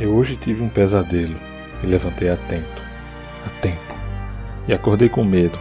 Eu hoje tive um pesadelo e levantei atento, a tempo, e acordei com medo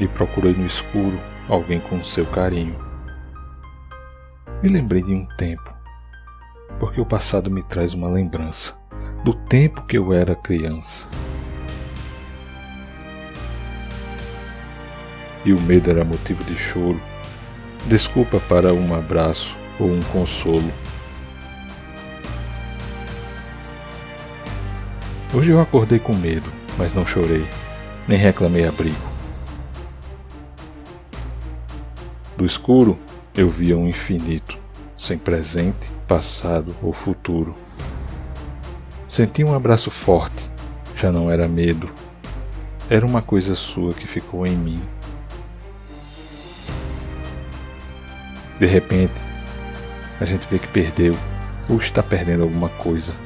e procurei no escuro alguém com seu carinho. Me lembrei de um tempo, porque o passado me traz uma lembrança do tempo que eu era criança. E o medo era motivo de choro, desculpa para um abraço ou um consolo. Hoje eu acordei com medo, mas não chorei, nem reclamei abrigo. Do escuro eu via um infinito, sem presente, passado ou futuro. Senti um abraço forte, já não era medo, era uma coisa sua que ficou em mim. De repente, a gente vê que perdeu ou está perdendo alguma coisa